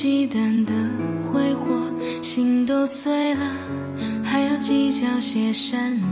忌惮的挥霍，心都碎了，还要计较些什么？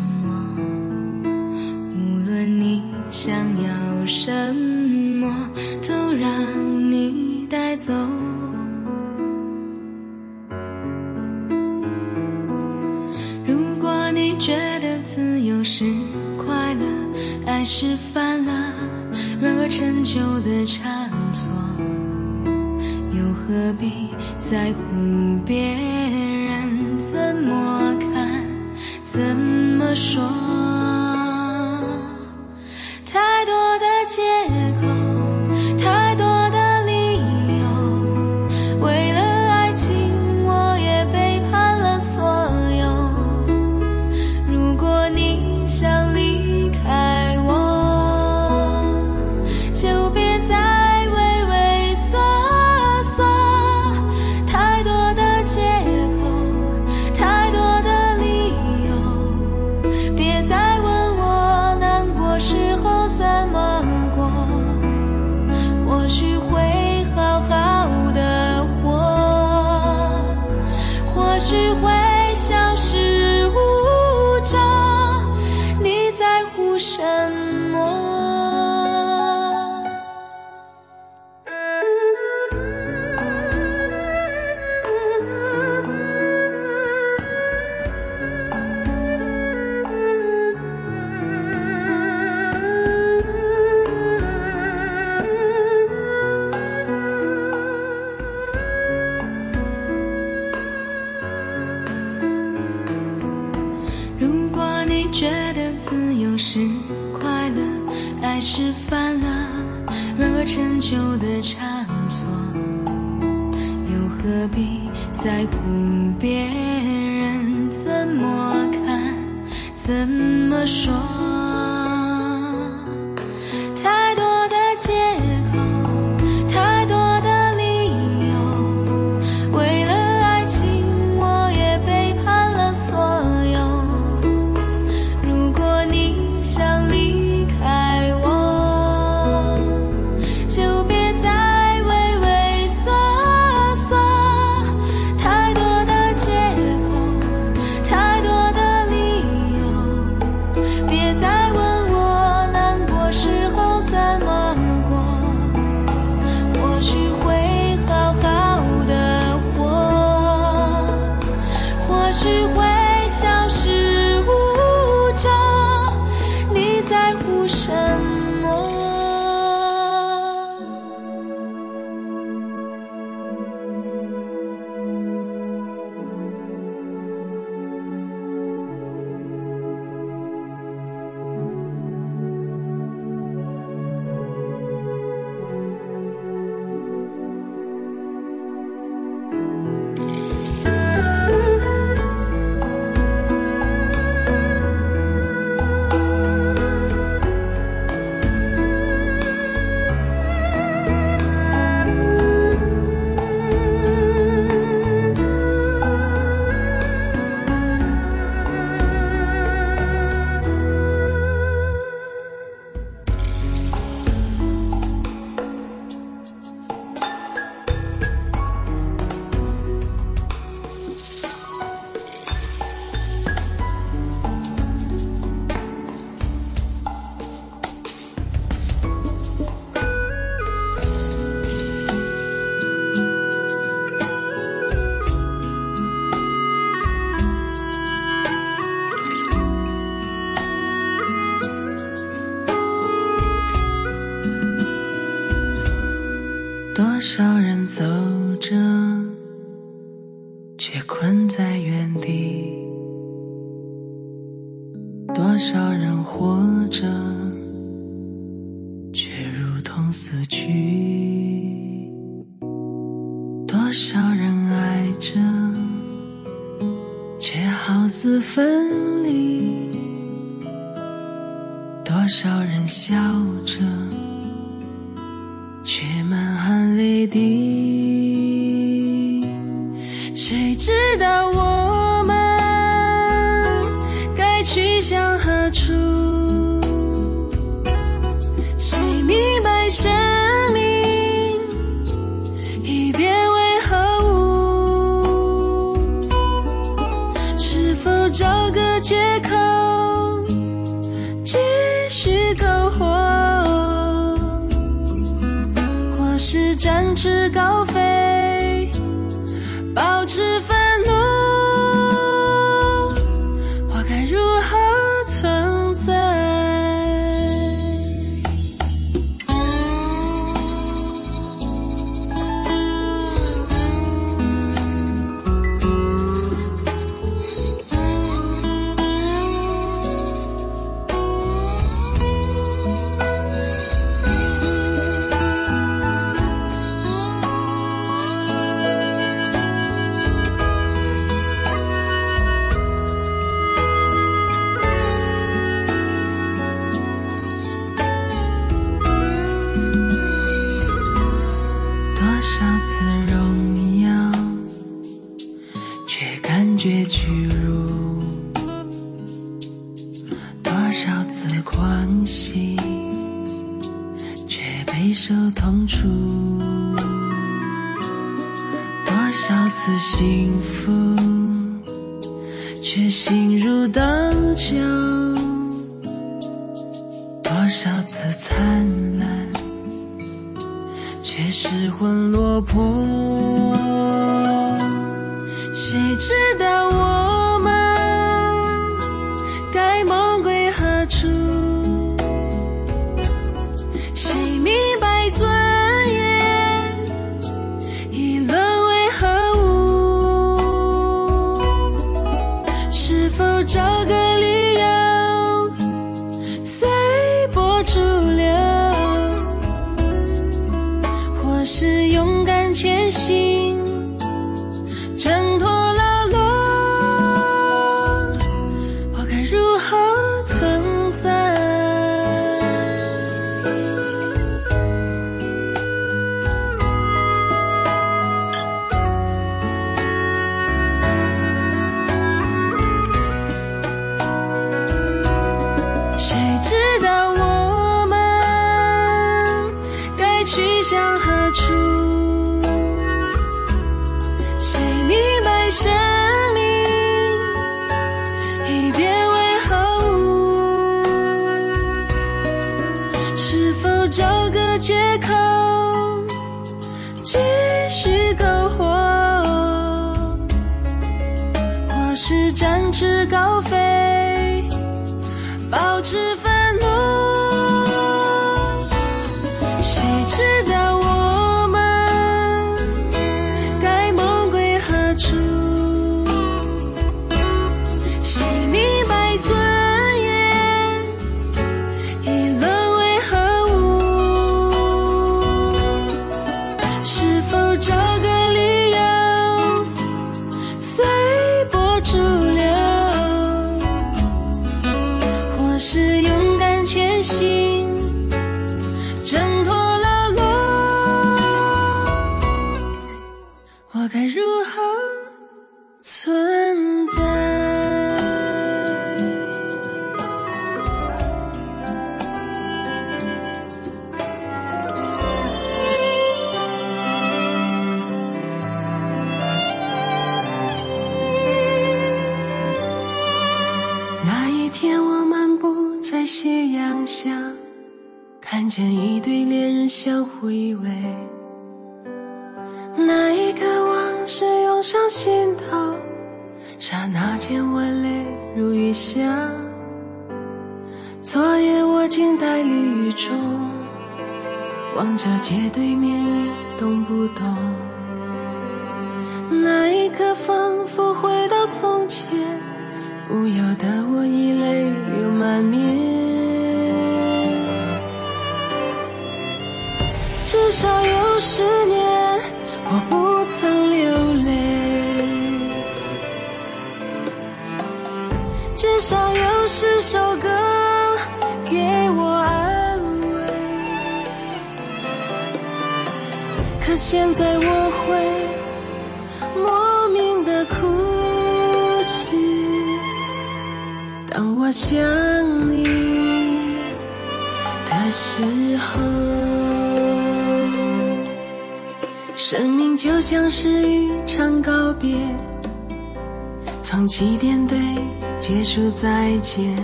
再见。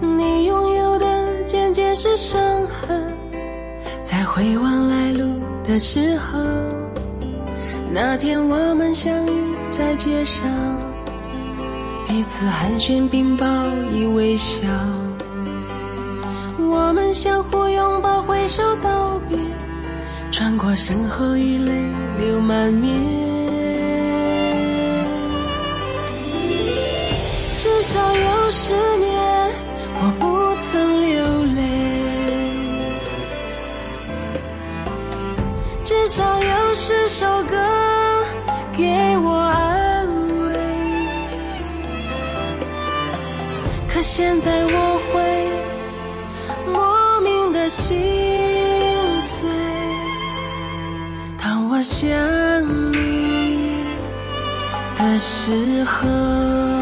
你拥有的渐渐是伤痕，在回望来路的时候，那天我们相遇在街上，彼此寒暄并报以微笑，我们相互拥抱挥手道别，穿过身后已泪流满面，至少有十年我不曾流泪。至少有十首歌给我安慰，可现在我会莫名的心碎，当我想你的时候。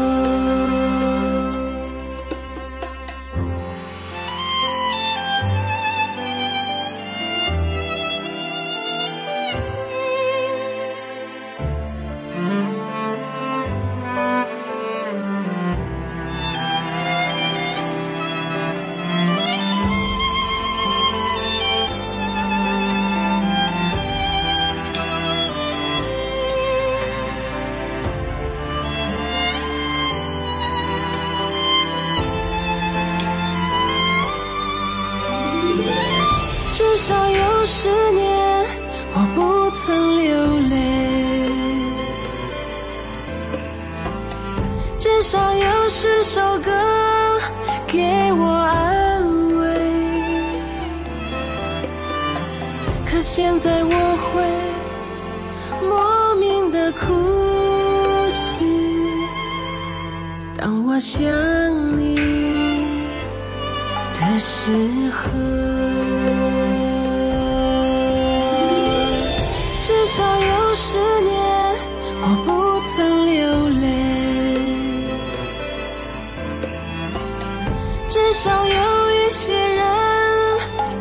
少有一些人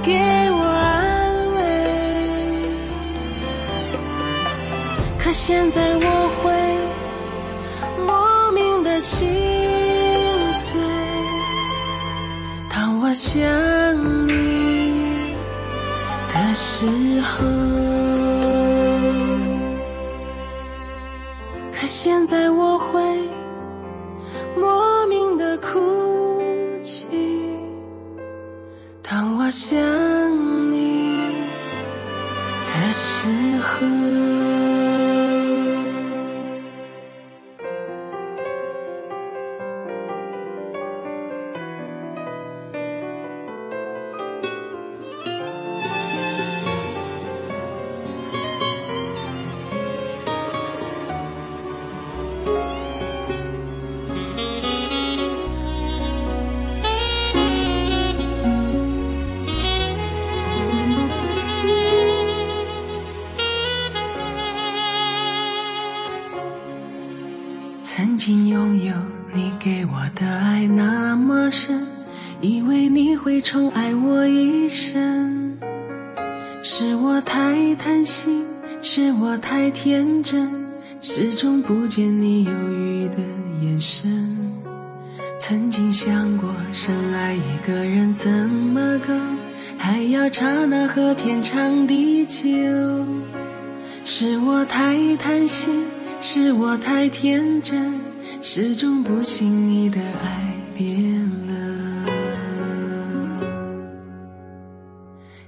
给我安慰，可现在我会莫名的心碎，当我想你的时候。还要刹那和天长地久。是我太贪心。是我太天真，始终不信你的爱变了。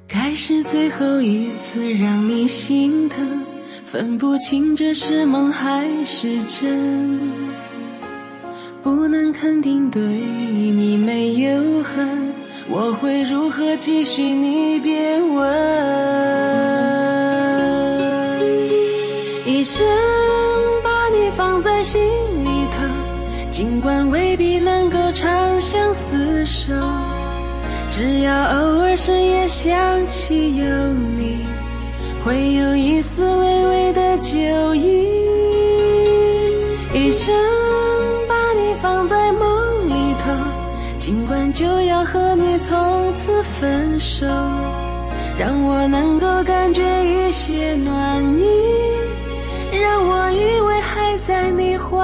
该是最后一次让你心疼，分不清这是梦还是真。不能肯定对你没有恨，我会如何继续？你别问。一生把你。放在心里头，尽管未必能够长相厮守，只要偶尔深夜想起有你，会有一丝微微的酒意。一生把你放在梦里头，尽管就要和从此分手，让我能够感觉一些暖意。让我以为还在你怀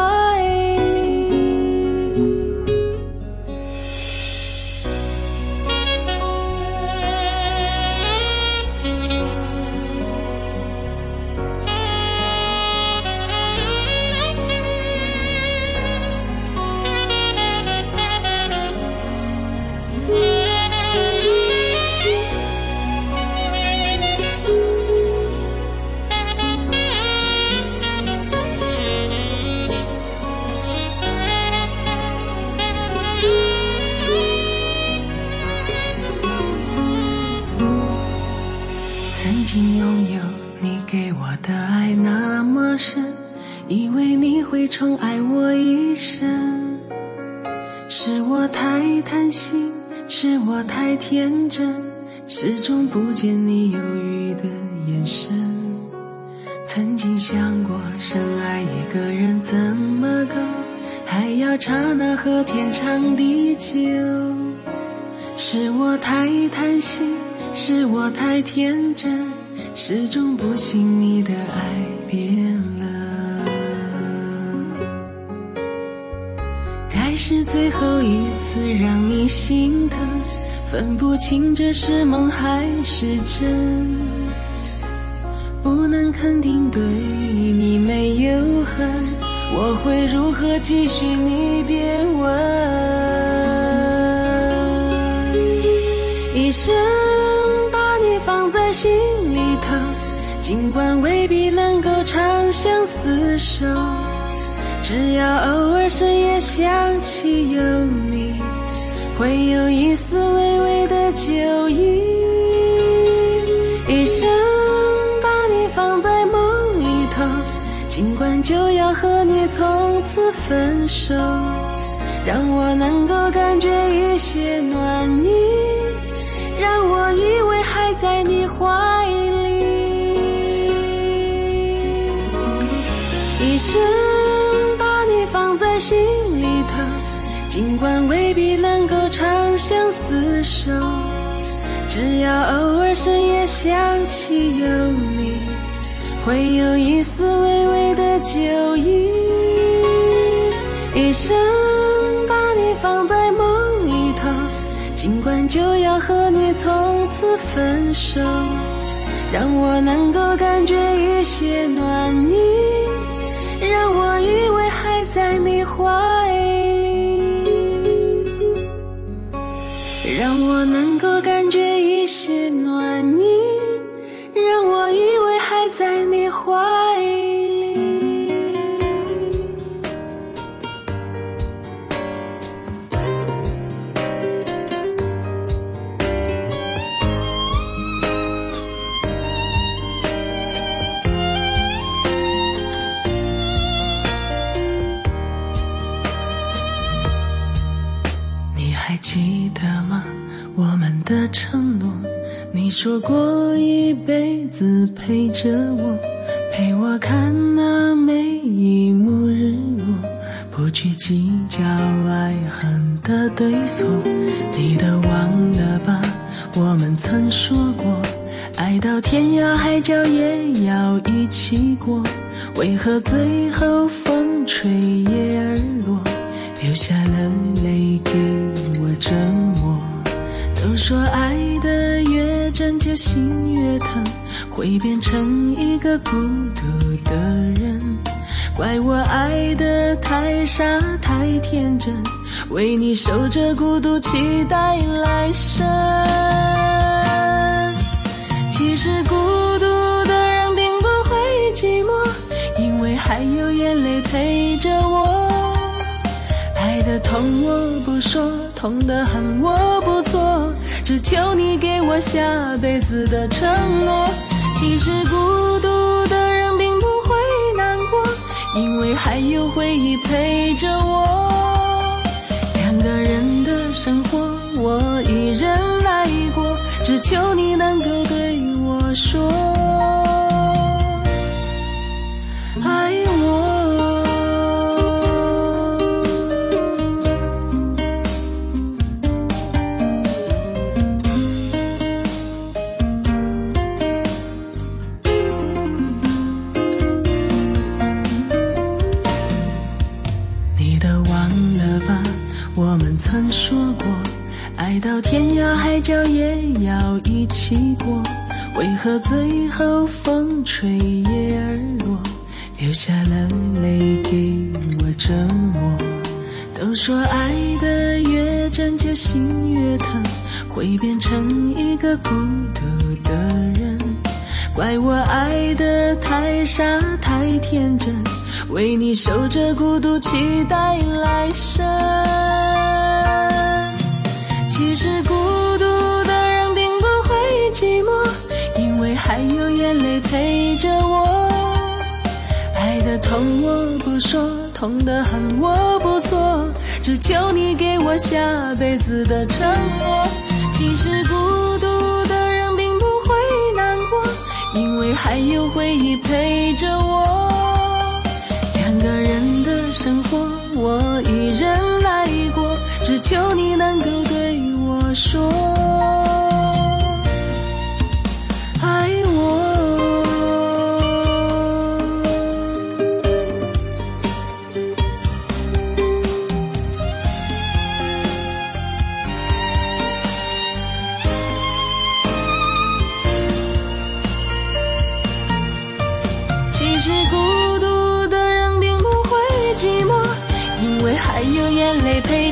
是我太天真，始终不信你的爱变了。该是最后一次让你心疼，分不清这是梦还是真。不能肯定对你没有恨，我会如何继续？你别问。一生心里头，尽管未必能够长相厮守，只要偶尔深夜想起有你，会有一丝微微的酒意。一生把你放在梦里头，尽管就要和你从此分手，让我能够感觉一些暖意。怀里，一生把你放在心里头，尽管未必能够长相厮守，只要偶尔深夜想起有你，会有一丝微微的酒意，一生把你放在梦里头。尽管就要和你从的分手，让我能够感觉一些暖意，让我以为还在你怀里，让我能够感觉一些子陪着我，陪我看那每一幕日落，不去计较爱恨的对错。你都忘了吧？我们曾说过，爱到天涯海角也要一起过，为何最后风吹叶儿落？流下了泪给我折磨。都说爱的越真，就心越疼，会变成一个孤独的人。怪我爱的太傻太天真，为你守着孤独，期待来生。其实孤独的人并不会寂寞，因为还有眼泪陪着我。爱的痛我不说，痛的很我不做，只求你给我下辈子的承诺。其实孤独的人并不会难过，因为还有回忆陪着我。两个人的生活我一人来过，只求你能够对我说，海角也要一起过。为何最后风吹叶儿落，流下了泪给我折磨？都说爱的越真，就心越疼，会变成一个孤独的人。怪我爱的太傻太天真，为你守着孤独，期待来生。其实孤还有眼泪陪着我。爱的痛我不说，痛的很我不做，只求你给我下辈子的承诺。其实孤独的人并不会难过，因为还有回忆陪着我。两个人的生活，我一人来过，只求你能够对我说。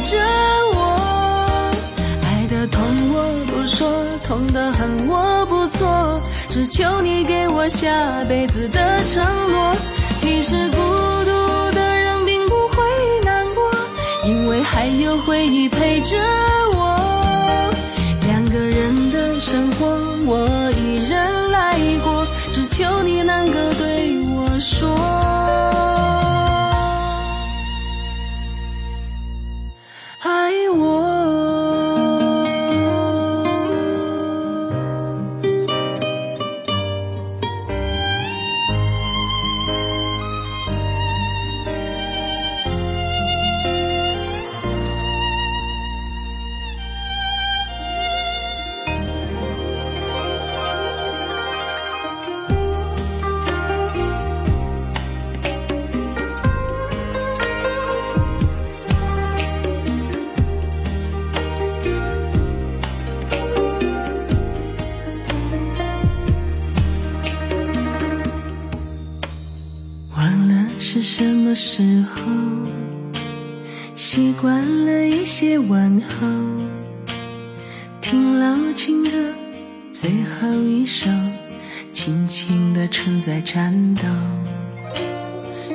着我，爱的痛我不说，痛的很我不做，只求你给我下辈子的承诺。其实孤独的人并不会难过，因为还有回忆陪着我。两个人的生活，我一人来过，只求你能够对我说。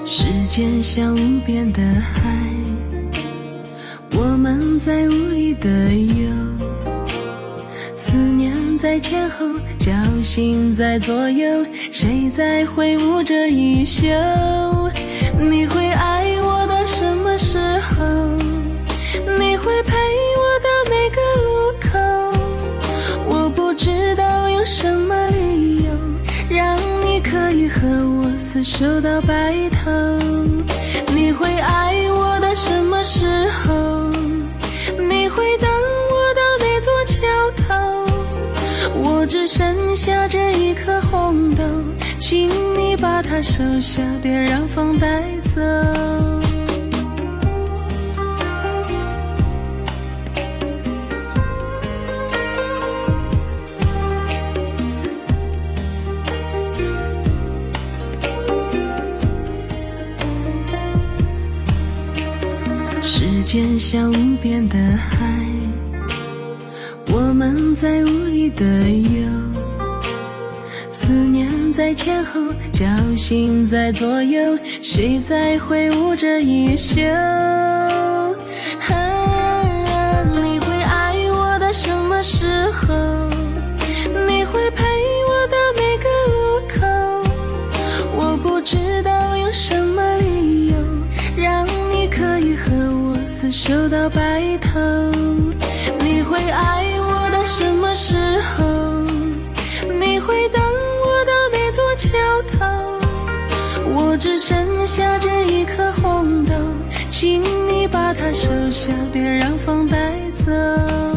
时间像无边的海，我们在无意的游。思念在前后，侥幸在左右，谁在挥舞着衣袖？你会爱我到什么时候？你会陪我到每个路口？我不知道用什么理由，和我厮守到白头。你会爱我到什么时候？你会等我到哪座桥头？我只剩下这一颗红豆。请你把它收下，别让风带走。像无边的海，我们在无意的游。思念在前后，侥幸在左右，谁在挥舞着衣袖？啊你会爱我到什么时候？厮守到白头。你会爱我到什么时候？你会等我到哪座？桥头，我只剩下这一颗红豆，请你把它收下，别让风带走。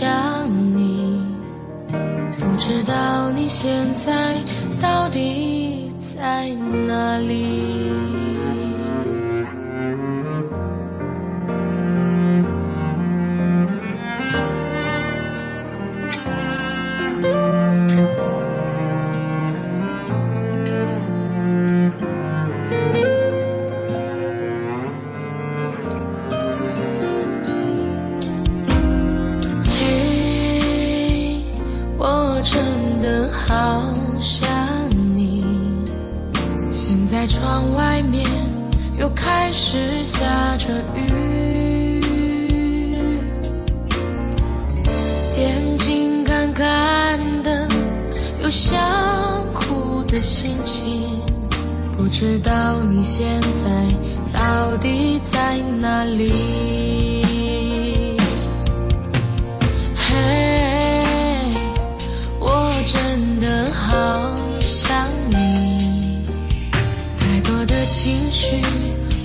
想你，不知道你现在到底在哪里。是下着雨，眼睛干干的，有想哭的心情，不知道你现在到底在哪里？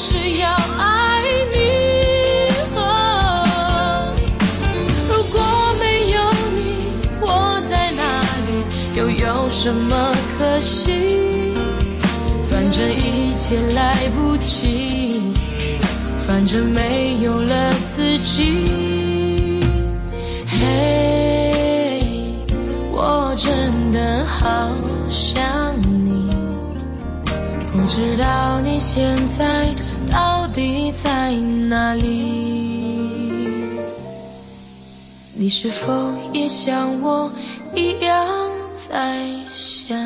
是要爱你。如果没有你，我在哪里，又有什么可惜？反正一切来不及，反正没有了自己。嘿，我真的好想你。不知道你现在到底在哪里？你是否也像我一样在想？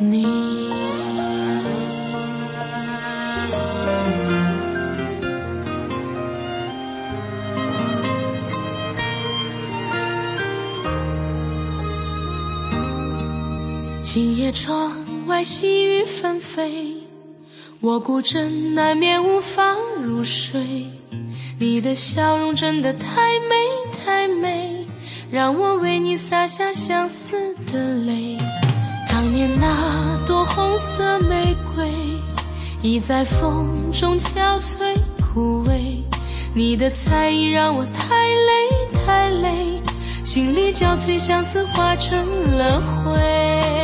你。今夜窗外细雨纷飞，我孤枕难眠无法入睡。你的笑容真的太美太美，让我为你洒下相思的泪。当年那朵红色玫瑰，已在风中憔悴枯萎。你的猜疑让我太累太累，心力交瘁，相思化成了灰。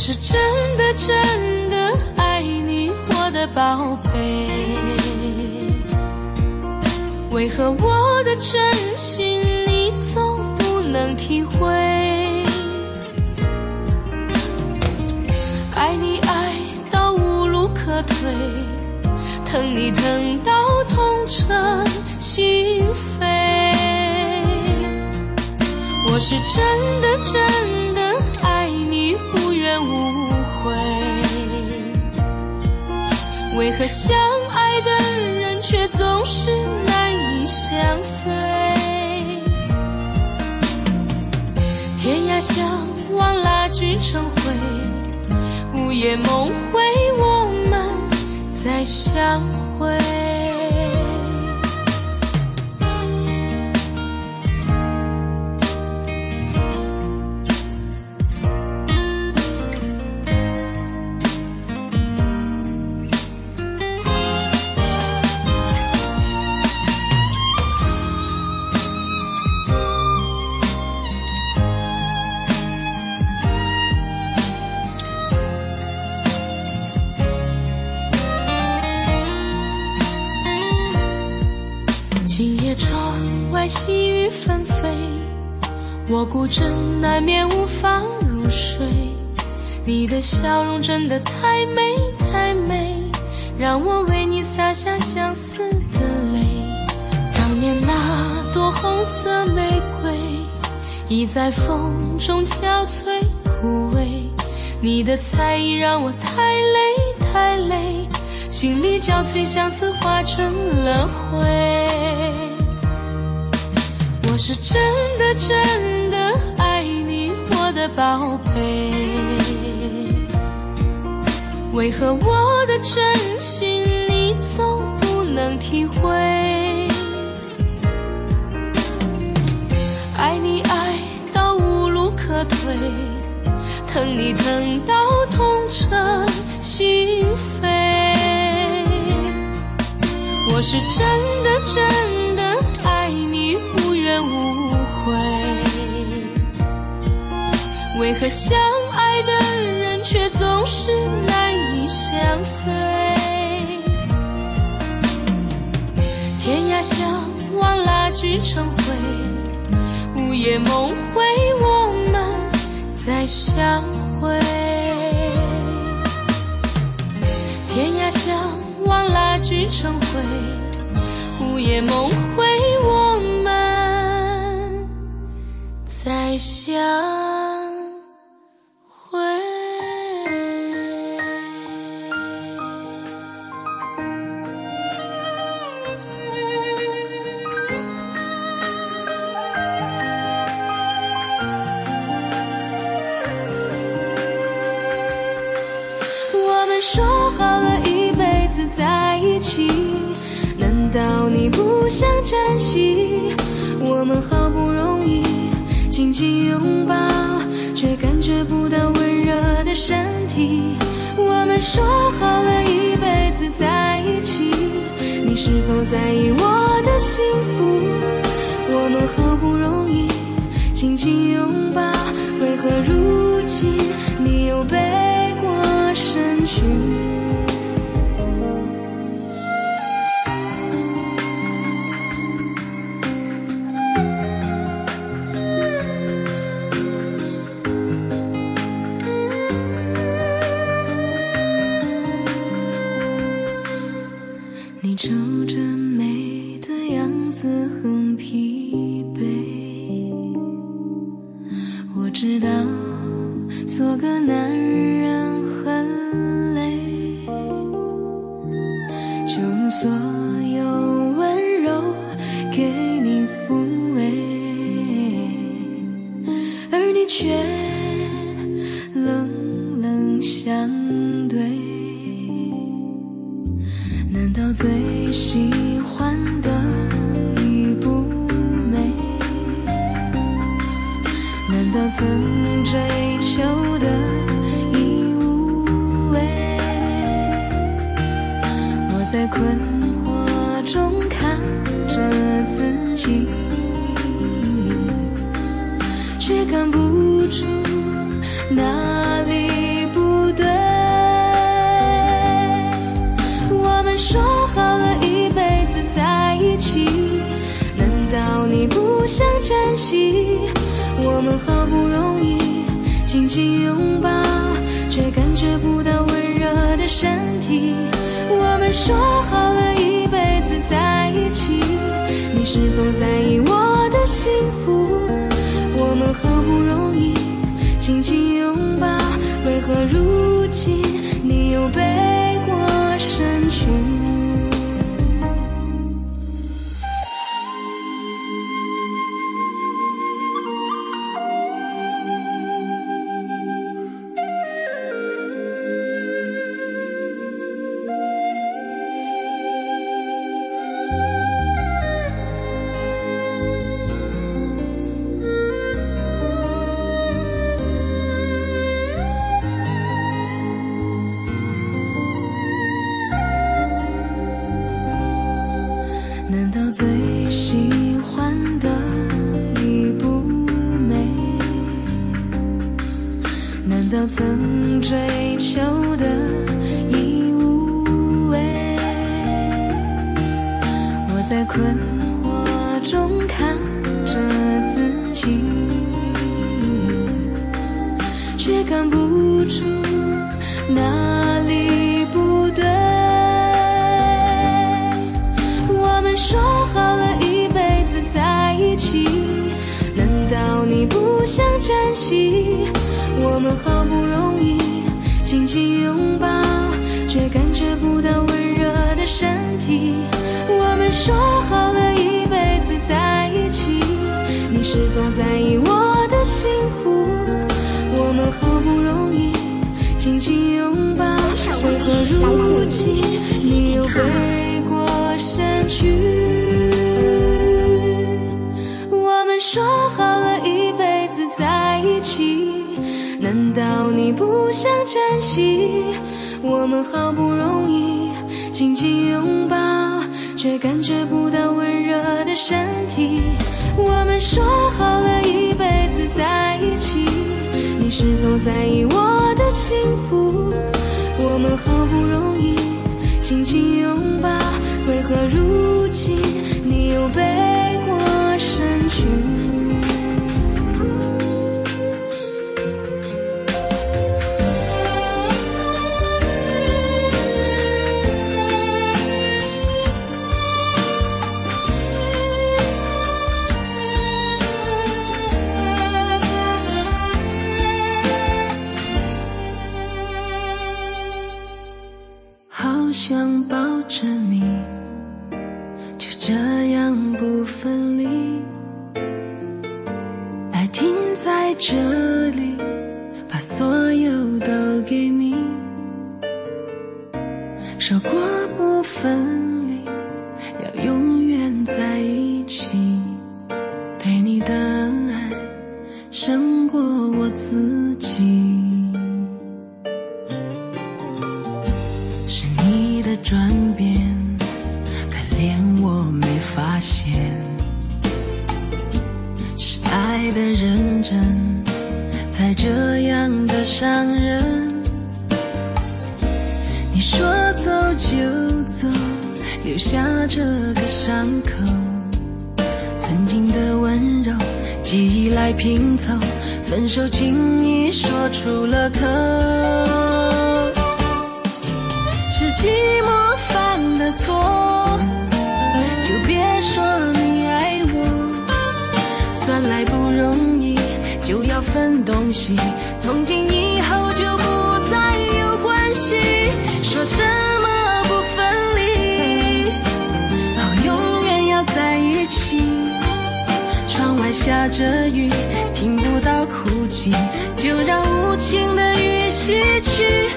是真的真的爱你，我的宝贝。为何我的真心你总不能体会？爱你爱到无路可退，疼你疼到痛彻心扉。我是真的真的。无悔，为何相爱的人却总是难以相随？天涯相望，蜡炬成灰，午夜梦回，我们再相会。放入睡。你的笑容真的太美太美，让我为你洒下相思的泪。当年那朵红色玫瑰，已在风中憔悴枯萎。你的猜疑让我太累太累，心里交瘁，相思化成了灰。我是真的真，的宝贝。为何我的真心你总不能体会？爱你爱到无路可退，疼你疼到痛彻心扉。我是真的真相爱的人却总是难以相随？天涯相望，蜡炬成灰，午夜梦回，我们再相会。天涯相望，蜡炬成灰，午夜梦回，我们。再相想珍惜？我们好不容易。紧紧拥抱，却感觉不到温热的身体。我们说好了一辈子在一起，你是否在意我的幸福？我们好不容易紧紧拥抱，为何如今你抚慰，而你却冷冷相对。难道最喜欢的已不美？难道曾追求的已无味？我在困说好了一辈子在一起，你是否在意我的幸福？我们好不容易紧紧拥抱，为何如今你又被珍惜？我们好不容易紧紧拥抱，却感觉不到温热的身体。我们说好了一辈子在一起，你是否在意我的幸福？我们好不容易紧紧拥抱，为何如今你又背难道你不想珍惜？我们好不容易紧紧拥抱，却感觉不到温热的身体。我们说好了一辈子在一起，你是否在意我的幸福？我们好不容易紧紧拥抱，为何如今你又背过身去？爱的认真，才这样的伤人。你说走就走，留下这个伤口。曾经的温柔，记忆来拼凑，分手轻易说出了口。是寂寞犯的错，就别说。算来不容易就要分东西从今以后就不再有关系说什么不分离哦永远要在一起。窗外下着雨听不到哭泣就让无情的雨洗去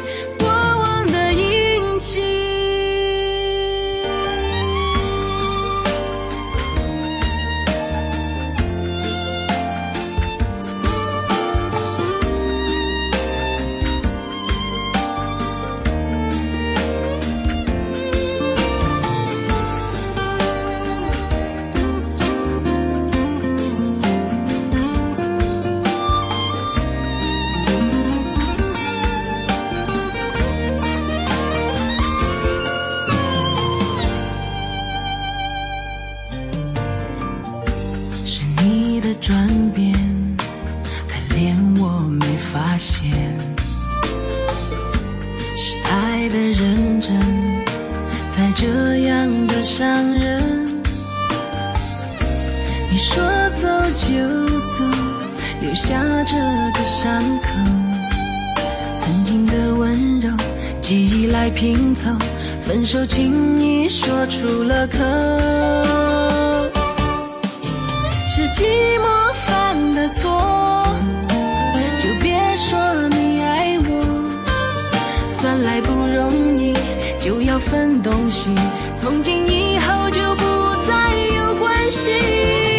东西，从今以后就不再有关系。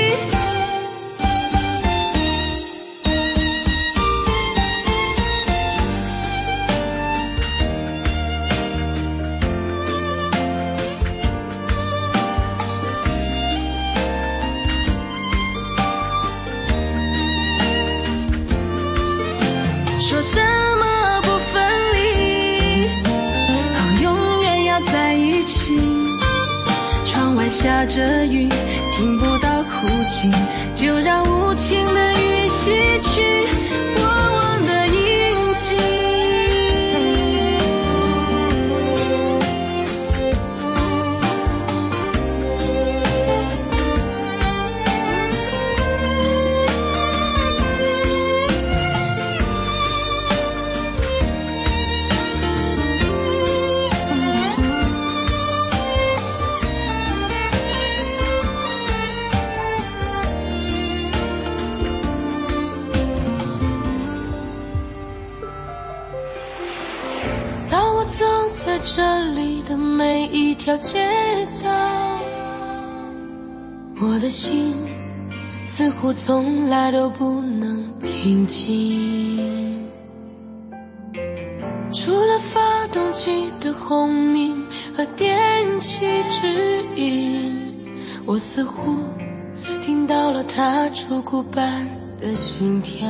下着雨，听不到哭泣，就让无情的雨洗去过往的印记。条街道，我的心似乎从来都不能平静。除了发动机的轰鸣和电气指引，我似乎听到了它出骨般的心跳。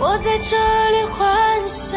我在这里欢笑，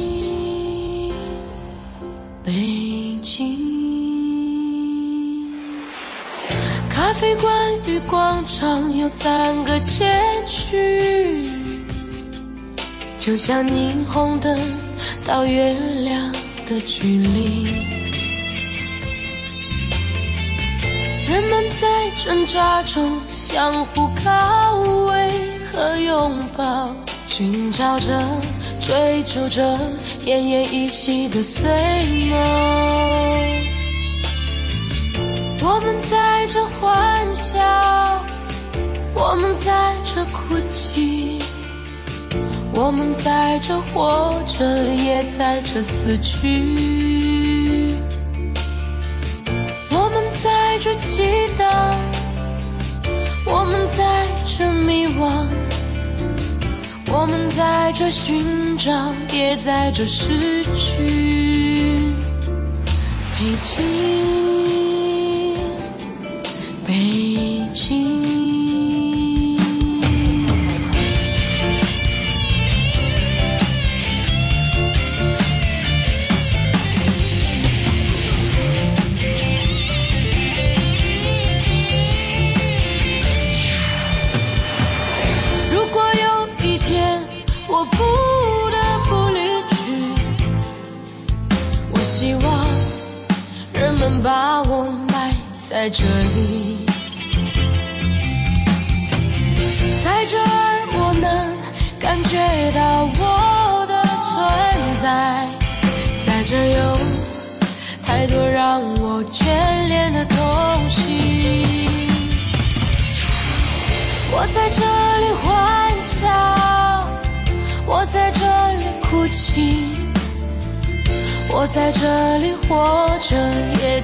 咖啡馆与广场有三个街区，就像霓虹灯到月亮的距离。人们在挣扎中相互靠偎和拥抱，寻找着。追逐着奄奄一息的碎梦，我们在这欢笑，我们在这哭泣，我们在这活着，也在这死去。我们在这祈祷，我们在这迷惘。我们在这寻找，也在这失去。北京，北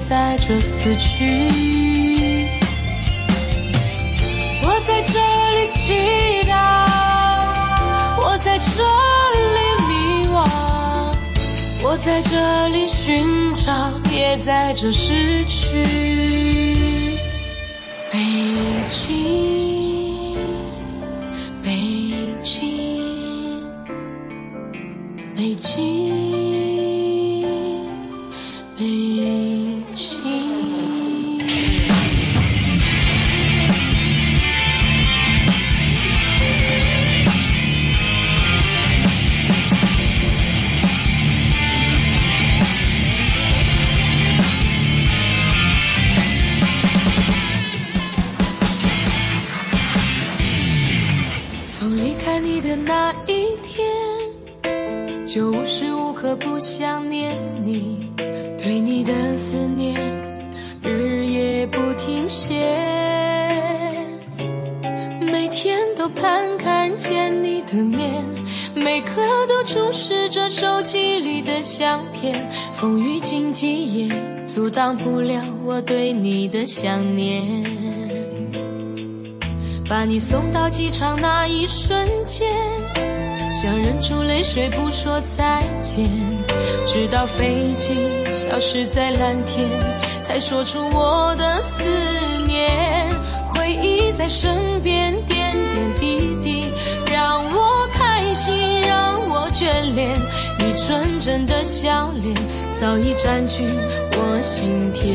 在这死去。我在这里祈祷，我在这里迷惘，我在这里寻找，也在这失去。北京，忘不了我对你的想念。把你送到机场那一瞬间，想忍住泪水不说再见，直到飞机消失在蓝天，才说出我的思念。回忆在身边点点滴滴，让我开心，让我眷恋。你纯真的笑脸早已占据我心田。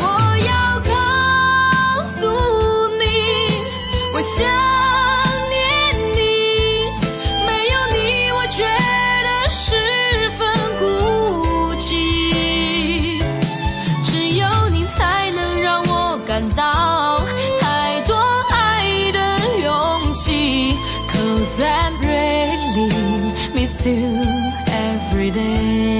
我要告诉你，我想念你，没有你，我觉得十分孤寂。只有你才能让我感到太多爱的勇气。Cause I'm really miss you every day.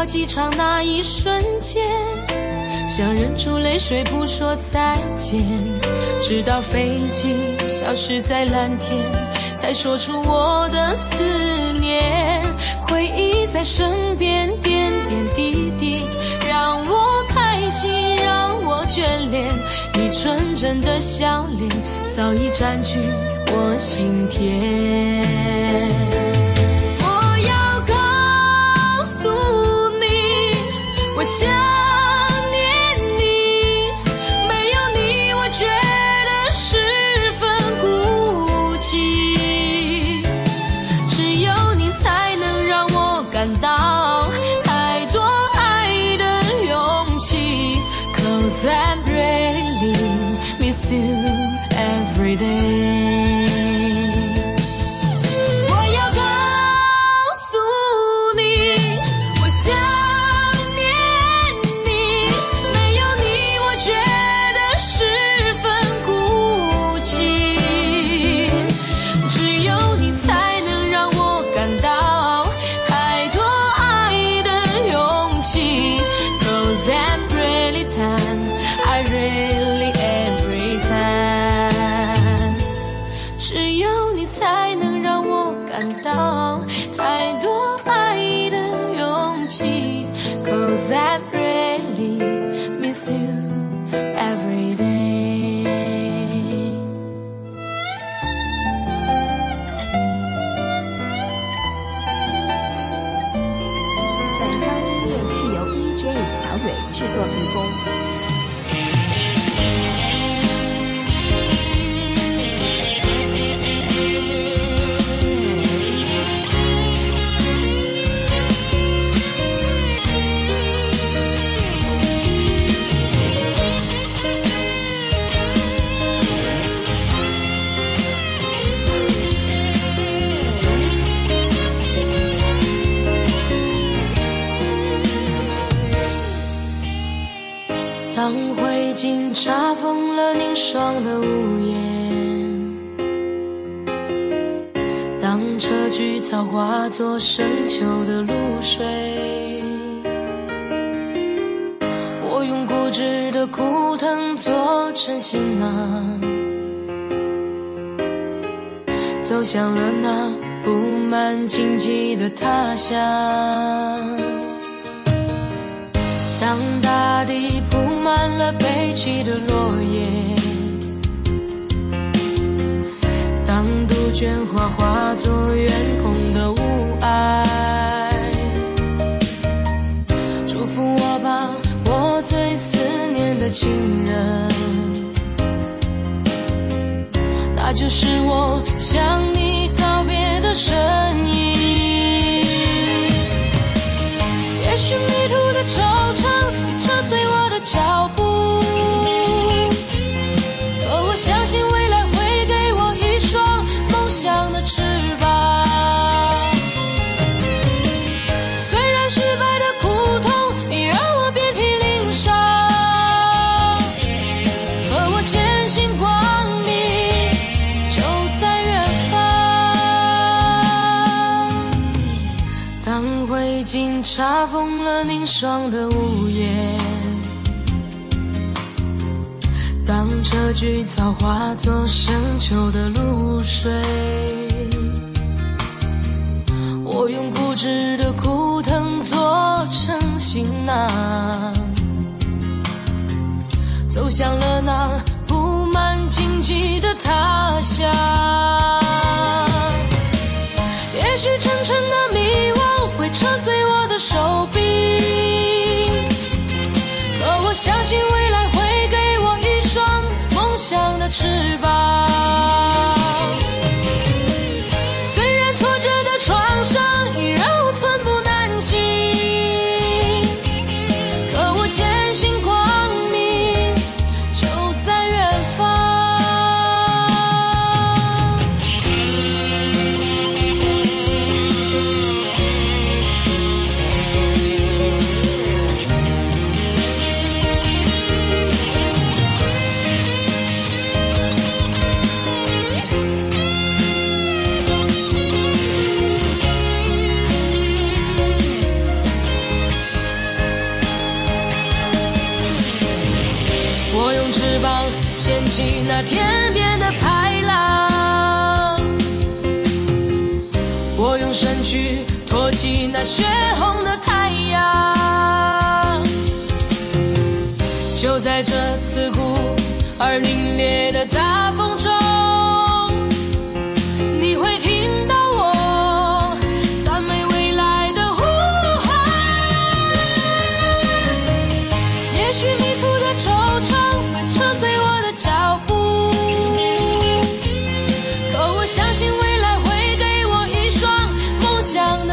到机场那一瞬间，想忍住泪水不说再见，直到飞机消失在蓝天，才说出我的思念。回忆在身边点点滴滴，让我开心，让我眷恋。你纯真的笑脸早已占据我心田。想做深秋的露水，我用固执的枯藤做成行囊，走向了那布满荆棘的他乡。当大地铺满了悲泣的落叶，当杜鹃花化作远空的雾情人，那就是我想你当灰烬查封了凝霜的屋檐，当这菊草化作深秋的露水，我用固执的枯藤做成行囊，走向了那布满荆棘的他乡。也许层层的会扯碎我的手臂，可我相信未来会给我一双梦想的翅膀。天边的排浪，我用身躯托起那血红的太阳。就在这刺骨而凛冽的大风中，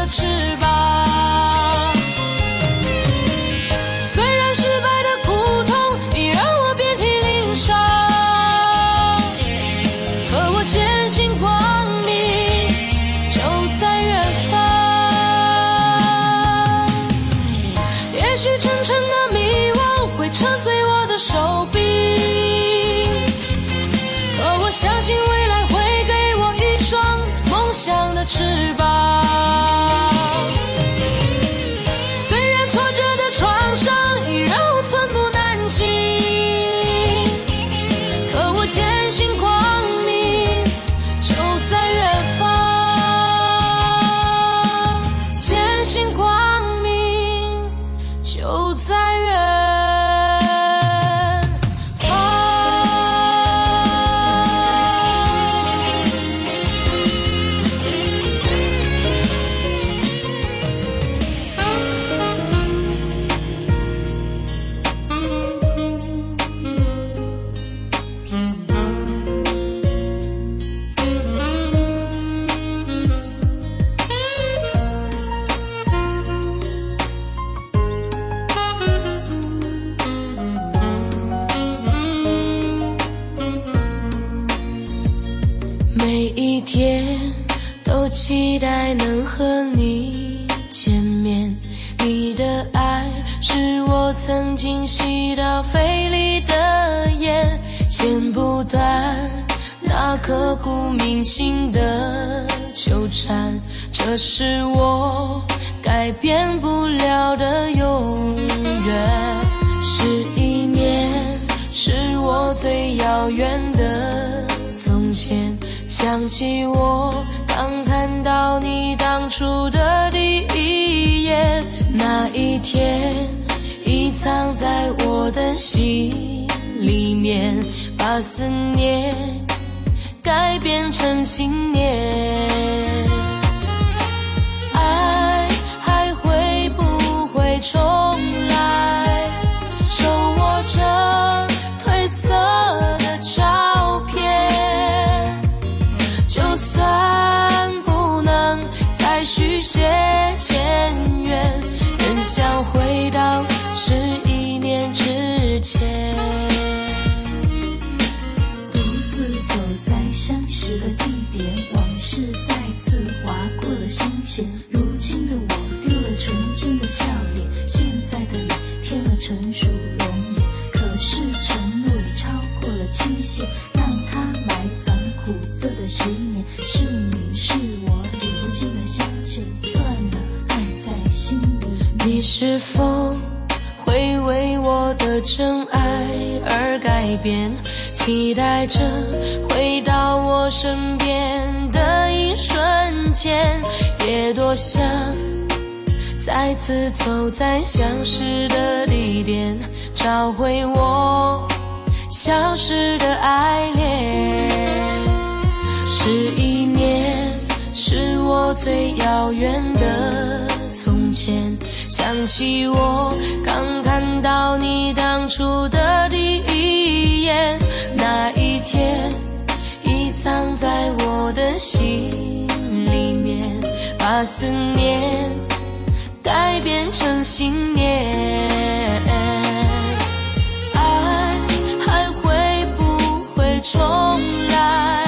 翅是我改变不了的永远。十一年，是我最遥远的从前。想起我刚看到你当初的第一眼，那一天已藏在我的心里面，把思念改变成信念。会重是否会为我的真爱而改变？期待着回到我身边的一瞬间，也多想再次走在相识的地点，找回我消失的爱恋。是一年，是我最遥远的前。想起我刚看到你当初的第一眼，那一天已藏在我的心里面，把思念改变成信念。爱还会不会重来？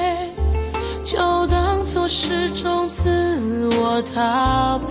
是种自我逃避。